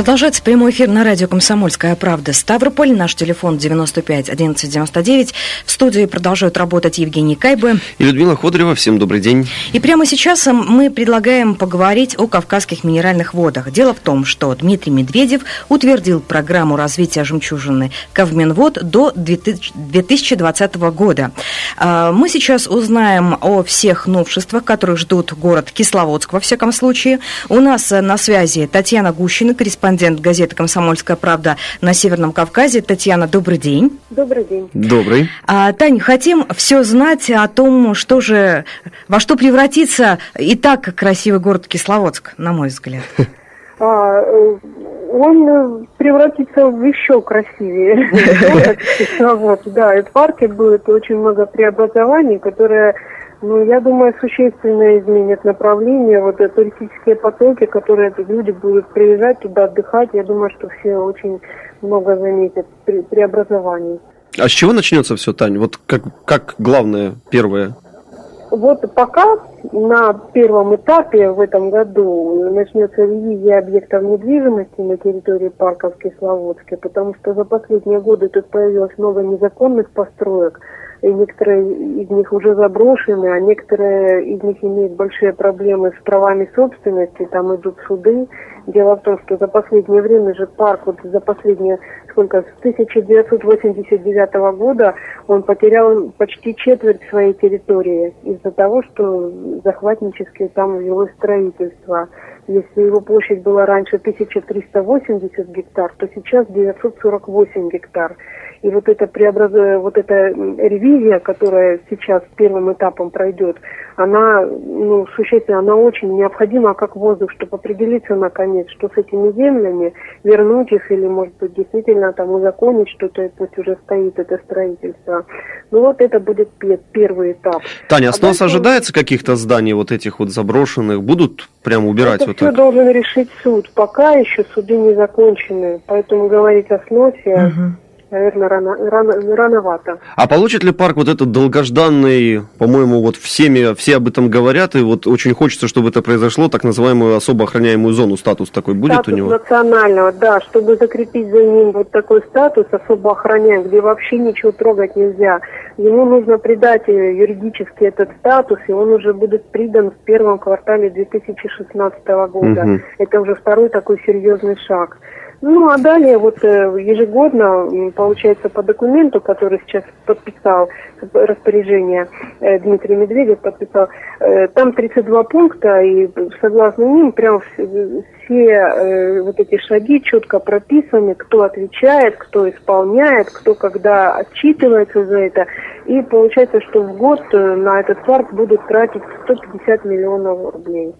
Продолжается прямой эфир на радио «Комсомольская правда». Ставрополь, наш телефон 95 11 99. В студии продолжают работать Евгений Кайбы и Людмила Ходорева. Всем добрый день. И прямо сейчас мы предлагаем поговорить о кавказских минеральных водах. Дело в том, что Дмитрий Медведев утвердил программу развития жемчужины Кавминвод до 2020 года. А, мы сейчас узнаем о всех новшествах, которые ждут город Кисловодск, во всяком случае. У нас на связи Татьяна Гущина, корреспондент корреспондент газеты «Комсомольская правда» на Северном Кавказе. Татьяна, добрый день. Добрый день. Добрый. А, Таня, хотим все знать о том, что же, во что превратится и так красивый город Кисловодск, на мой взгляд. А, э, он превратится в еще красивее. Да, и в парке будет очень много преобразований, которые ну, я думаю, существенно изменит направление. Вот туристические потоки, которые люди будут приезжать туда отдыхать, я думаю, что все очень много заметят при преобразований. А с чего начнется все, Тань? Вот как, как главное, первое? Вот пока на первом этапе в этом году начнется ревизия объектов недвижимости на территории парка в Кисловодске, потому что за последние годы тут появилось много незаконных построек, и некоторые из них уже заброшены, а некоторые из них имеют большие проблемы с правами собственности, там идут суды. Дело в том, что за последнее время же парк, вот за последние, сколько, с 1989 года он потерял почти четверть своей территории из-за того, что захватнически там велось строительство. Если его площадь была раньше 1380 гектар, то сейчас 948 гектар. И вот эта, преобраз... вот эта ревизия, которая сейчас первым этапом пройдет, она ну, существенно, она очень необходима как воздух, чтобы определиться наконец, что с этими землями, вернуть их или, может быть, действительно там узаконить что-то, пусть уже стоит это строительство. Ну вот это будет первый этап. Таня, а, с нас ожидается каких-то зданий вот этих вот заброшенных? Будут прямо убирать это вот все так? должен решить суд. Пока еще суды не закончены, поэтому говорить о сносе... Угу наверное, рано, рано, рановато. А получит ли парк вот этот долгожданный, по-моему, вот всеми, все об этом говорят, и вот очень хочется, чтобы это произошло, так называемую особо охраняемую зону, статус такой будет статус у него? национального, да, чтобы закрепить за ним вот такой статус особо охраняем, где вообще ничего трогать нельзя. Ему нужно придать э, юридически этот статус, и он уже будет придан в первом квартале 2016 года. Угу. Это уже второй такой серьезный шаг. Ну, а далее вот э, ежегодно, получается, по документу, который сейчас подписал распоряжение э, Дмитрий Медведев подписал, э, там 32 пункта, и согласно ним прям все вот эти шаги четко прописаны, кто отвечает, кто исполняет, кто когда отчитывается за это. И получается, что в год на этот парк будут тратить 150 миллионов рублей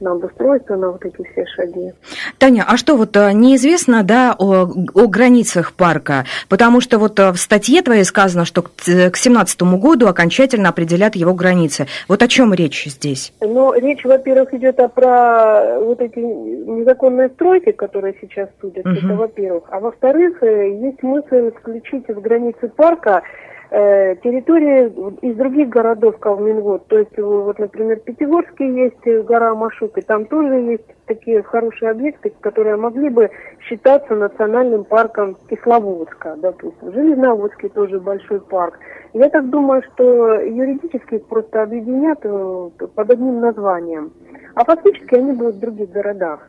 на обустройство, на вот эти все шаги. Таня, а что вот э, неизвестно, да, о, о границах парка? Потому что вот э, в статье твоей сказано, что к 2017 году окончательно определят его границы. Вот о чем речь здесь? Ну, речь, во-первых, идет о про вот эти незаконные стройки, которые сейчас судят, угу. это во-первых. А во-вторых, э, есть смысл включить в границы парка э, территории из других городов Калминвод. То есть, вот, например, в Пятигорске есть гора Машук, и там тоже есть такие хорошие объекты, которые могли бы считаться национальным парком Кисловодска, допустим. Железноводский тоже большой парк. Я так думаю, что юридически их просто объединят э, под одним названием. А фактически они будут в других городах.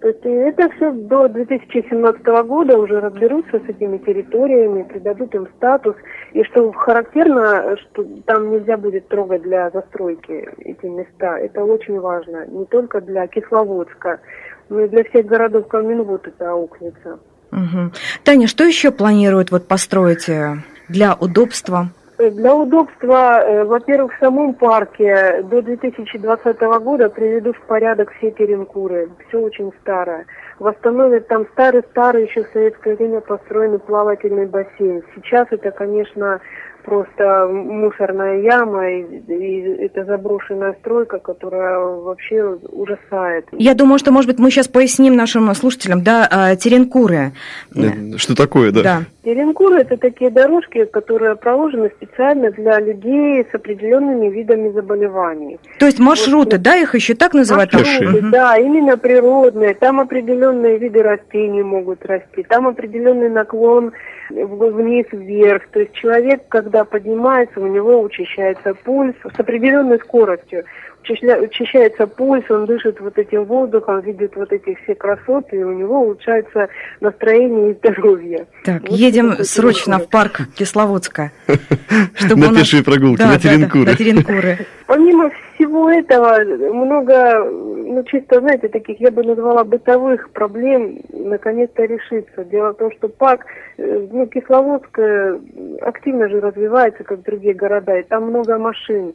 То есть это все до 2017 года уже разберутся с этими территориями, придадут им статус. И что характерно, что там нельзя будет трогать для застройки эти места. Это очень важно. Не только для Кисловодска, но и для всех городов Каменвод это аукнется. Угу. Таня, что еще планируют вот построить э, для удобства? Для удобства, э, во-первых, в самом парке до 2020 года приведут в порядок все перенкуры. Все очень старое. восстановят там старый-старый еще в советское время построенный плавательный бассейн. Сейчас это, конечно, просто мусорная яма, и, и это заброшенная стройка, которая вообще ужасает. Я думаю, что, может быть, мы сейчас поясним нашим слушателям, да, а, теренкуры. Э, что такое, да? Да. Теренкуры – это такие дорожки, которые проложены специально для людей с определенными видами заболеваний. То есть маршруты, вот, да, их еще так называют? Маршруты, да, именно природные. Там определенные виды растений могут расти, там определенный наклон вниз, вверх. То есть человек, когда поднимается, у него учащается пульс с определенной скоростью. Учащается пульс, он дышит вот этим воздухом, видит вот эти все красоты, и у него улучшается настроение и здоровье. Так, вот едем срочно в парк Кисловодска. На пешие прогулки, на Теренкуры. Помимо всего этого, много, ну, чисто, знаете, таких, я бы назвала бытовых проблем, наконец-то решится. Дело в том, что парк, э, ну, Кисловодск э, активно же развивается, как другие города, и там много машин.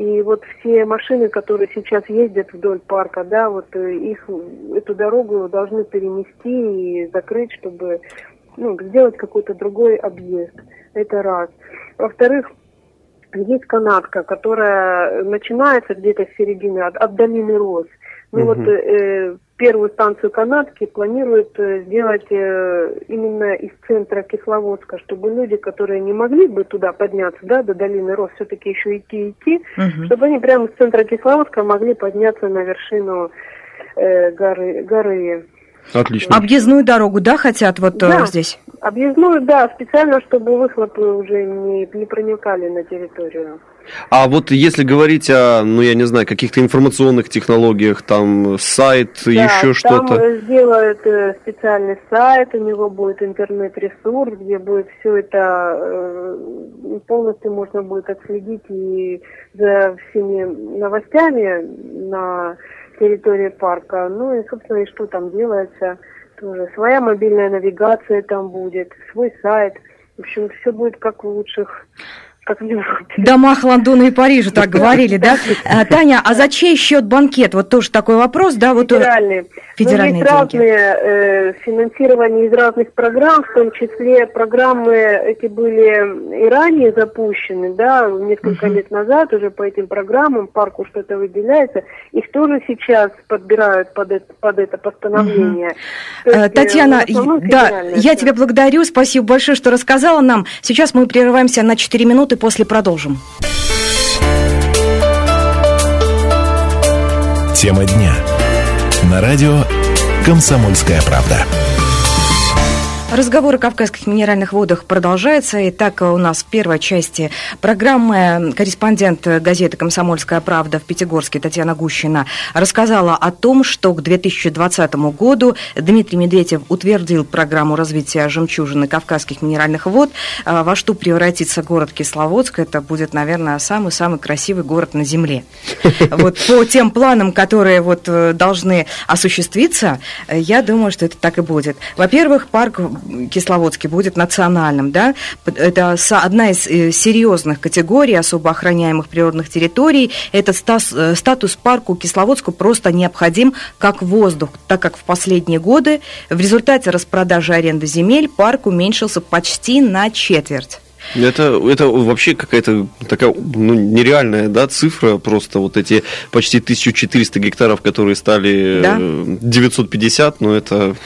И вот все машины, которые сейчас ездят вдоль парка, да, вот э, их, эту дорогу должны перенести и закрыть, чтобы ну, сделать какой-то другой объезд. Это раз. Во-вторых, есть канатка, которая начинается где-то с середины, от, от долины Рос. Ну угу. вот э, первую станцию канатки планируют э, сделать э, именно из центра Кисловодска, чтобы люди, которые не могли бы туда подняться, да, до долины Рос, все-таки еще идти идти, угу. чтобы они прямо с центра Кисловодска могли подняться на вершину э, горы, горы Отлично. Объездную дорогу, да, хотят вот э, да, здесь? объездную, да, специально, чтобы выхлопы уже не, не проникали на территорию. А вот если говорить о, ну я не знаю, каких-то информационных технологиях, там сайт, да, еще что-то. Там сделают э, специальный сайт, у него будет интернет-ресурс, где будет все это э, полностью можно будет отследить и за всеми новостями на территории парка. Ну и, собственно, и что там делается. Тоже своя мобильная навигация там будет, свой сайт. В общем, все будет как в лучших как в Европе. Домах Лондона и Парижа, так говорили, да? А, Таня, а за чей счет банкет? Вот тоже такой вопрос, да? Вот э, Федеральный. Федеральные ну, разные э, финансирования из разных программ, в том числе программы эти были и ранее запущены, да, несколько uh-huh. лет назад уже по этим программам парку что-то выделяется. Их тоже сейчас подбирают под это, под это постановление. Uh-huh. Есть, Татьяна, да, я тебя благодарю, спасибо большое, что рассказала нам. Сейчас мы прерываемся на 4 минуты, после продолжим. Тема дня. На радио «Комсомольская правда». Разговор о Кавказских минеральных водах продолжается. И так у нас в первой части программы корреспондент газеты «Комсомольская правда» в Пятигорске Татьяна Гущина рассказала о том, что к 2020 году Дмитрий Медведев утвердил программу развития жемчужины Кавказских минеральных вод, а, во что превратится город Кисловодск. Это будет, наверное, самый-самый красивый город на Земле. Вот по тем планам, которые вот э, должны осуществиться, я думаю, что это так и будет. Во-первых, парк Кисловодске будет национальным, да, это одна из э, серьезных категорий особо охраняемых природных территорий. Этот э, статус парку Кисловодску просто необходим как воздух, так как в последние годы в результате распродажи аренды земель парк уменьшился почти на четверть. Это, это вообще какая-то такая ну, нереальная да, цифра, просто вот эти почти 1400 гектаров, которые стали да? 950, но это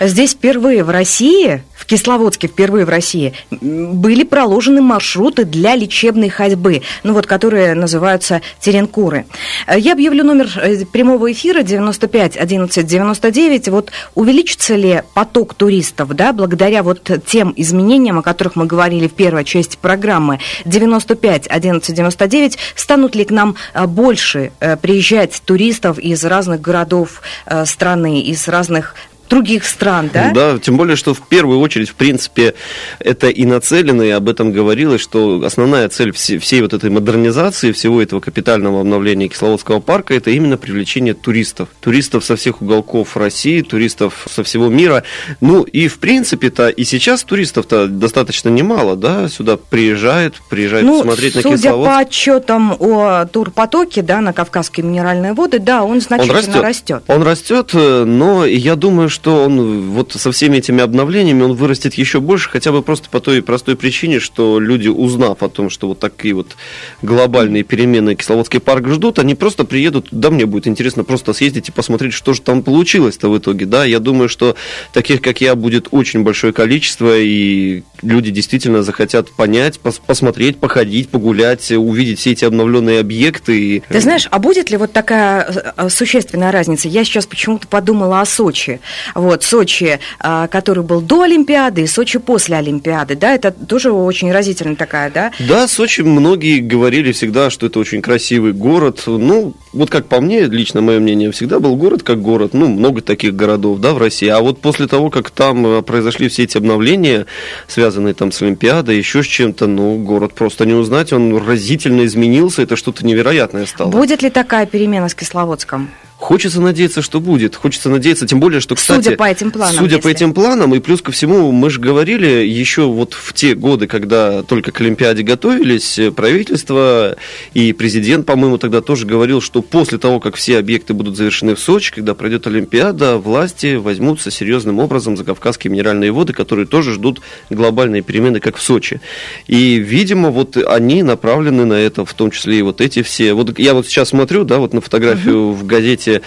Здесь впервые в России, в Кисловодске впервые в России, были проложены маршруты для лечебной ходьбы, ну вот, которые называются теренкуры. Я объявлю номер э, прямого эфира 95 11 99. Вот увеличится ли поток туристов, да, благодаря вот тем изменениям, о которых мы говорили в первой части программы 95 11 99, станут ли к нам э, больше э, приезжать туристов из разных городов страны, из разных других стран, да? Да, тем более, что в первую очередь, в принципе, это и нацелено, и об этом говорилось, что основная цель всей, всей вот этой модернизации, всего этого капитального обновления Кисловодского парка, это именно привлечение туристов. Туристов со всех уголков России, туристов со всего мира. Ну, и в принципе-то и сейчас туристов-то достаточно немало, да, сюда приезжают, приезжают ну, смотреть на Кисловодск. Судя по отчетам о турпотоке, да, на Кавказские минеральные воды, да, он значительно он растет. растет. Он растет, э, но я думаю, что он вот со всеми этими обновлениями он вырастет еще больше, хотя бы просто по той простой причине, что люди, узнав о том, что вот такие вот глобальные перемены Кисловодский парк ждут, они просто приедут, да, мне будет интересно просто съездить и посмотреть, что же там получилось-то в итоге, да, я думаю, что таких, как я, будет очень большое количество, и люди действительно захотят понять, пос посмотреть, походить, погулять, увидеть все эти обновленные объекты. Ты знаешь, а будет ли вот такая э, существенная разница? Я сейчас почему-то подумала о Сочи. Вот, Сочи, э, который был до Олимпиады, и Сочи после Олимпиады, да, это тоже очень разительная такая, да? Да, Сочи многие говорили всегда, что это очень красивый город. Ну, вот как по мне, лично мое мнение, всегда был город как город. Ну, много таких городов, да, в России. А вот после того, как там э, произошли все эти обновления, связанные там с Олимпиадой, еще с чем-то, ну, город просто не узнать, он разительно изменился, это что-то невероятное стало. Будет ли такая перемена с Кисловодском? Хочется надеяться, что будет. Хочется надеяться, тем более, что, кстати... Судя по этим планам. Судя если... по этим планам, и плюс ко всему, мы же говорили еще вот в те годы, когда только к Олимпиаде готовились, правительство и президент, по-моему, тогда тоже говорил, что после того, как все объекты будут завершены в Сочи, когда пройдет Олимпиада, власти возьмутся серьезным образом за Кавказские минеральные воды, которые тоже ждут глобальные перемены, как в Сочи. И, видимо, вот они направлены на это, в том числе и вот эти все... Вот я вот сейчас смотрю, да, вот на фотографию в газете месте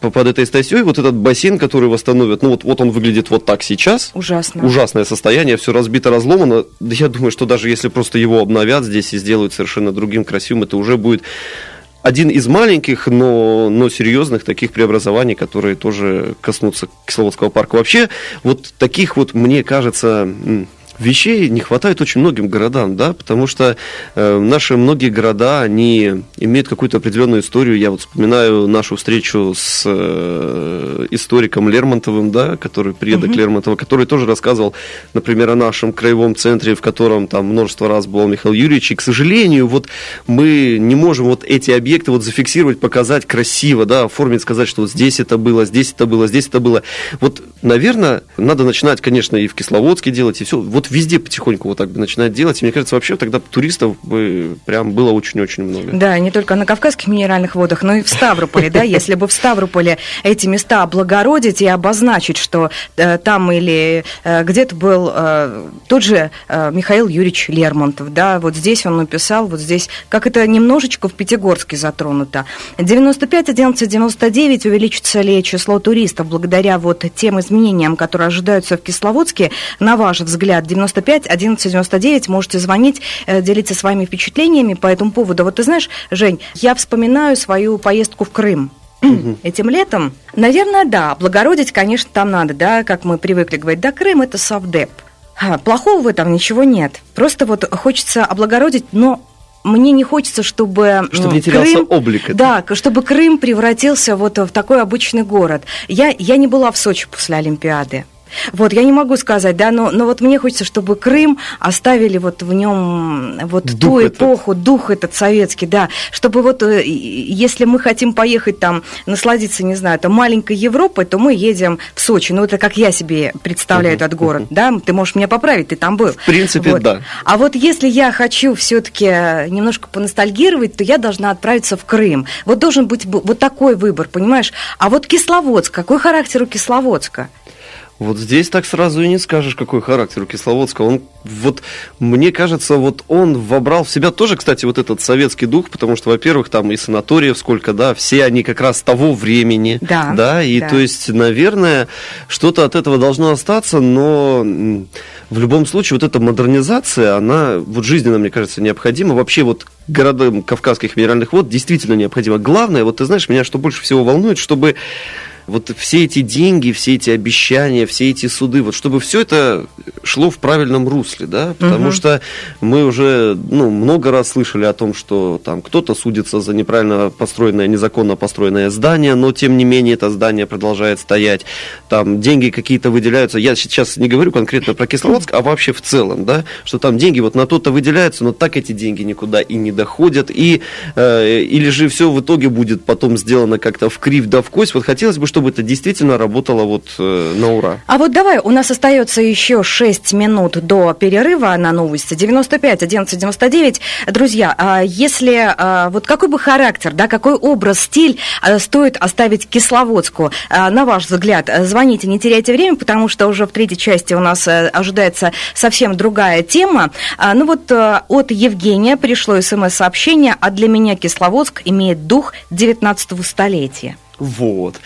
под этой статьей вот этот бассейн, который восстановят, ну вот, вот он выглядит вот так сейчас. Ужасно. Ужасное состояние, все разбито, разломано. Я думаю, что даже если просто его обновят здесь и сделают совершенно другим, красивым, это уже будет один из маленьких, но, но серьезных таких преобразований, которые тоже коснутся Кисловодского парка. Вообще, вот таких вот, мне кажется, вещей не хватает очень многим городам, да, потому что э, наши многие города, они имеют какую-то определенную историю. Я вот вспоминаю нашу встречу с э, историком Лермонтовым, да, который предок угу. Лермонтова, который тоже рассказывал, например, о нашем краевом центре, в котором там множество раз был Михаил Юрьевич. И, к сожалению, вот мы не можем вот эти объекты вот зафиксировать, показать красиво, да, оформить, сказать, что вот здесь это было, здесь это было, здесь это было. Вот, наверное, надо начинать, конечно, и в Кисловодске делать, и все. Вот вот везде потихоньку вот так бы начинать делать. И мне кажется, вообще тогда туристов бы прям было очень-очень много. Да, не только на Кавказских минеральных водах, но и в Ставрополе, да, если бы в Ставрополе эти места облагородить и обозначить, что э, там или э, где-то был э, тот же Михаил Юрьевич Лермонтов, да, вот здесь он написал, вот здесь, как это немножечко в Пятигорске затронуто. 95, 11, 99 увеличится ли число туристов благодаря вот тем изменениям, которые ожидаются в Кисловодске, на ваш взгляд, 95 11 99. Можете звонить, э, делиться своими впечатлениями по этому поводу. Вот ты знаешь, Жень, я вспоминаю свою поездку в Крым этим летом. Наверное, да, облагородить, конечно, там надо, да, как мы привыкли говорить, да, Крым – это совдеп. Плохого в этом ничего нет. Просто вот хочется облагородить, но мне не хочется, чтобы... Чтобы не терялся Крым, облик. Это. Да, чтобы Крым превратился вот в такой обычный город. Я, я не была в Сочи после Олимпиады. Вот, я не могу сказать, да, но, но вот мне хочется, чтобы Крым оставили вот в нем вот дух ту этот. эпоху, дух этот советский, да, чтобы вот, э, если мы хотим поехать там, насладиться, не знаю, там маленькой Европой, то мы едем в Сочи, ну, это как я себе представляю uh-huh, этот город, uh-huh. да, ты можешь меня поправить, ты там был. В принципе, вот. да. А вот если я хочу все-таки немножко поностальгировать, то я должна отправиться в Крым. Вот должен быть вот такой выбор, понимаешь? А вот Кисловодск, какой характер у Кисловодска? Вот здесь так сразу и не скажешь, какой характер у Кисловодска. Он, вот, мне кажется, вот он вобрал в себя тоже, кстати, вот этот советский дух, потому что, во-первых, там и санаториев сколько, да, все они как раз того времени. Да. Да, и да. то есть, наверное, что-то от этого должно остаться, но в любом случае вот эта модернизация, она вот жизненно, мне кажется, необходима. Вообще вот городам Кавказских минеральных вод действительно необходима. Главное, вот ты знаешь, меня что больше всего волнует, чтобы вот все эти деньги, все эти обещания, все эти суды, вот чтобы все это шло в правильном русле, да, потому угу. что мы уже, ну, много раз слышали о том, что там кто-то судится за неправильно построенное, незаконно построенное здание, но тем не менее это здание продолжает стоять, там деньги какие-то выделяются, я сейчас не говорю конкретно про Кисловодск, а вообще в целом, да, что там деньги вот на то-то выделяются, но так эти деньги никуда и не доходят, и э, или же все в итоге будет потом сделано как-то в крив да в кость. Вот хотелось бы, чтобы это действительно работало вот э, на ура. А вот давай, у нас остается еще 6 минут до перерыва на новости. 95 11 99. Друзья, а если а, вот какой бы характер, да, какой образ, стиль а, стоит оставить Кисловодску, на ваш взгляд, звоните, не теряйте время, потому что уже в третьей части у нас э, ожидается совсем другая тема. Ну вот э, от Евгения пришло смс-сообщение, а для меня Кисловодск имеет дух 19 столетия. Вот.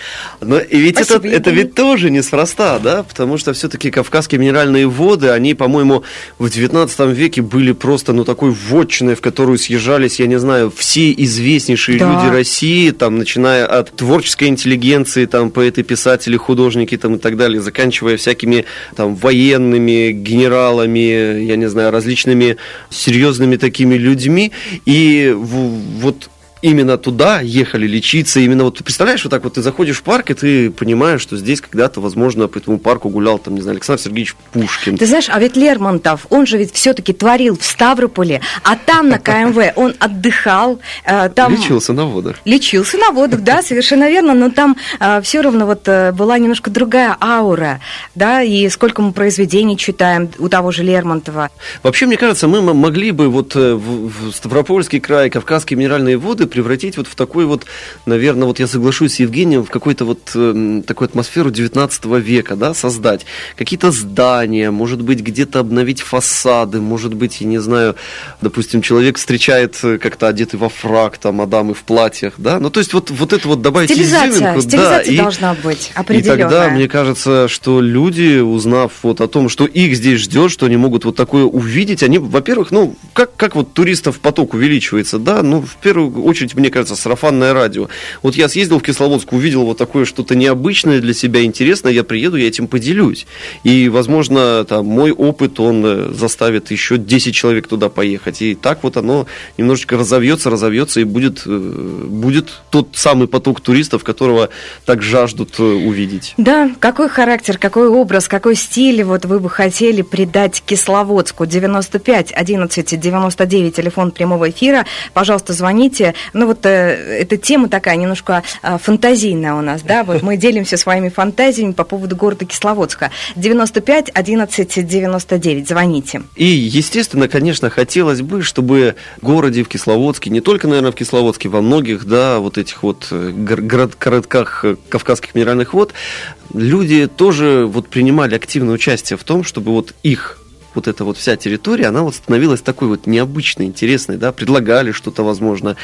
Но и ведь это, это ведь тоже неспроста, да, потому что все-таки кавказские минеральные воды, они, по-моему, в 19 веке были просто, ну, такой вотчиной, в которую съезжались, я не знаю, все известнейшие да. люди России, там, начиная от творческой интеллигенции, там, поэты, писатели, художники, там, и так далее, заканчивая всякими, там, военными, генералами, я не знаю, различными серьезными такими людьми, и вот именно туда ехали лечиться, именно вот ты представляешь, вот так вот ты заходишь в парк, и ты понимаешь, что здесь когда-то, возможно, по этому парку гулял, там, не знаю, Александр Сергеевич Пушкин. Ты знаешь, а ведь Лермонтов, он же ведь все-таки творил в Ставрополе, а там на КМВ он отдыхал. Э, там... Лечился на водах. Лечился на водах, да, совершенно верно, но там э, все равно вот э, была немножко другая аура, да, и сколько мы произведений читаем у того же Лермонтова. Вообще, мне кажется, мы могли бы вот в Ставропольский край, Кавказские минеральные воды превратить вот в такой вот, наверное, вот я соглашусь с Евгением, в какой-то вот э, такую атмосферу 19 века, да, создать. Какие-то здания, может быть, где-то обновить фасады, может быть, я не знаю, допустим, человек встречает э, как-то одетый во фрак, там, мадамы в платьях, да, ну, то есть вот, вот это вот добавить стилизация, изюминку. Стилизация да, должна и, быть определенная. И тогда, мне кажется, что люди, узнав вот о том, что их здесь ждет, что они могут вот такое увидеть, они, во-первых, ну, как, как вот туристов поток увеличивается, да, ну, в первую очередь очередь, мне кажется, сарафанное радио. Вот я съездил в Кисловодск, увидел вот такое что-то необычное для себя, интересное, я приеду, я этим поделюсь. И, возможно, там, мой опыт, он э, заставит еще 10 человек туда поехать. И так вот оно немножечко разовьется, разовьется, и будет, э, будет тот самый поток туристов, которого так жаждут э, увидеть. Да, какой характер, какой образ, какой стиль вот вы бы хотели придать Кисловодску? 95 11 99, телефон прямого эфира. Пожалуйста, звоните. Ну вот э, эта тема такая немножко э, фантазийная у нас, да, вот мы делимся своими фантазиями по поводу города Кисловодска. 95 11 99, звоните. И, естественно, конечно, хотелось бы, чтобы в городе, в Кисловодске, не только, наверное, в Кисловодске, во многих, да, вот этих вот э, город, городках э, Кавказских минеральных вод, люди тоже вот принимали активное участие в том, чтобы вот их вот эта вот вся территория, она вот становилась такой вот необычной, интересной, да, предлагали что-то, возможно.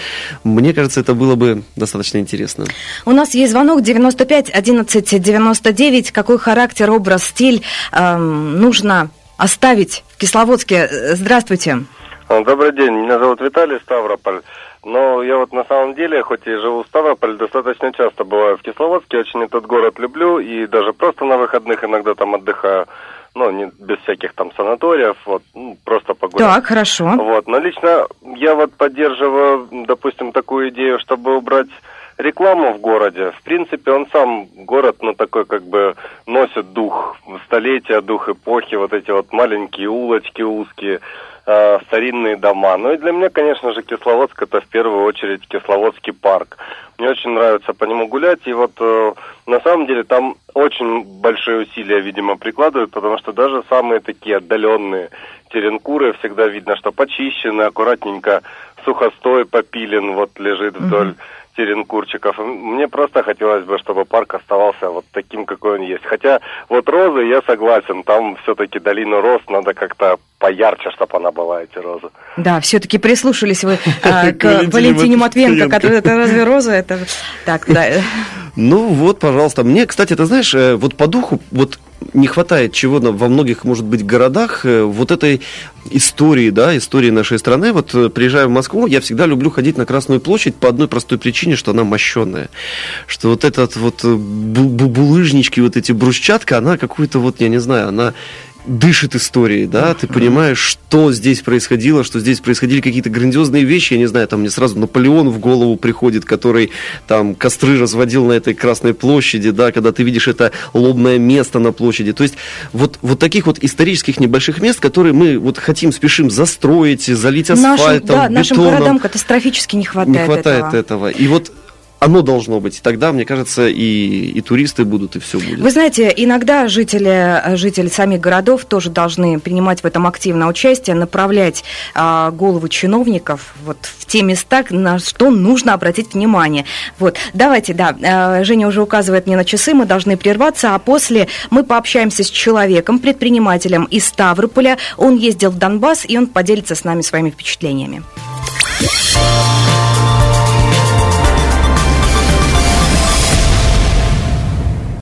Мне кажется, это было бы достаточно интересно. У нас есть звонок 95 11 99. Какой характер, образ, стиль эм, нужно оставить в Кисловодске? Здравствуйте. Добрый день, меня зовут Виталий Ставрополь. Но я вот на самом деле, хоть и живу в Ставрополе, достаточно часто бываю в Кисловодске, очень этот город люблю и даже просто на выходных иногда там отдыхаю ну, не без всяких там санаториев, вот, ну, просто погулять. Так, хорошо. Вот, но лично я вот поддерживаю, допустим, такую идею, чтобы убрать рекламу в городе. В принципе, он сам, город, ну, такой как бы носит дух столетия, дух эпохи, вот эти вот маленькие улочки узкие, э, старинные дома. Ну и для меня, конечно же, Кисловодск это в первую очередь Кисловодский парк. Мне очень нравится по нему гулять, и вот э, на самом деле там очень большие усилия, видимо, прикладывают, потому что даже самые такие отдаленные теренкуры всегда видно, что почищены, аккуратненько сухостой попилен, вот лежит вдоль mm-hmm теренкурчиков. Мне просто хотелось бы, чтобы парк оставался вот таким, какой он есть. Хотя вот розы, я согласен, там все-таки долину роз надо как-то поярче, чтобы она была, эти розы. Да, все-таки прислушались вы а, к Валентине Матвенко, это разве роза? Это так, да. Ну вот, пожалуйста. Мне, кстати, ты знаешь, э, вот по духу, вот не хватает чего во многих, может быть, городах, э, вот этой истории, да, истории нашей страны. Вот э, приезжая в Москву, я всегда люблю ходить на Красную площадь по одной простой причине, что она мощенная. Что вот этот вот э, булыжнички, вот эти брусчатка, она какую-то вот, я не знаю, она дышит историей, да, ты понимаешь, что здесь происходило, что здесь происходили какие-то грандиозные вещи, я не знаю, там мне сразу Наполеон в голову приходит, который там костры разводил на этой Красной площади, да, когда ты видишь это лобное место на площади, то есть вот, вот таких вот исторических небольших мест, которые мы вот хотим, спешим застроить, залить асфальтом, нашим, да, бетоном. Нашим городам катастрофически не хватает, не хватает этого. этого. И вот оно должно быть. И тогда, мне кажется, и, и туристы будут, и все будет. Вы знаете, иногда жители, жители самих городов тоже должны принимать в этом активное участие, направлять а, головы чиновников вот в те места, на что нужно обратить внимание. Вот, давайте, да, а, Женя уже указывает мне на часы, мы должны прерваться, а после мы пообщаемся с человеком, предпринимателем из Ставрополя. Он ездил в Донбасс, и он поделится с нами своими впечатлениями.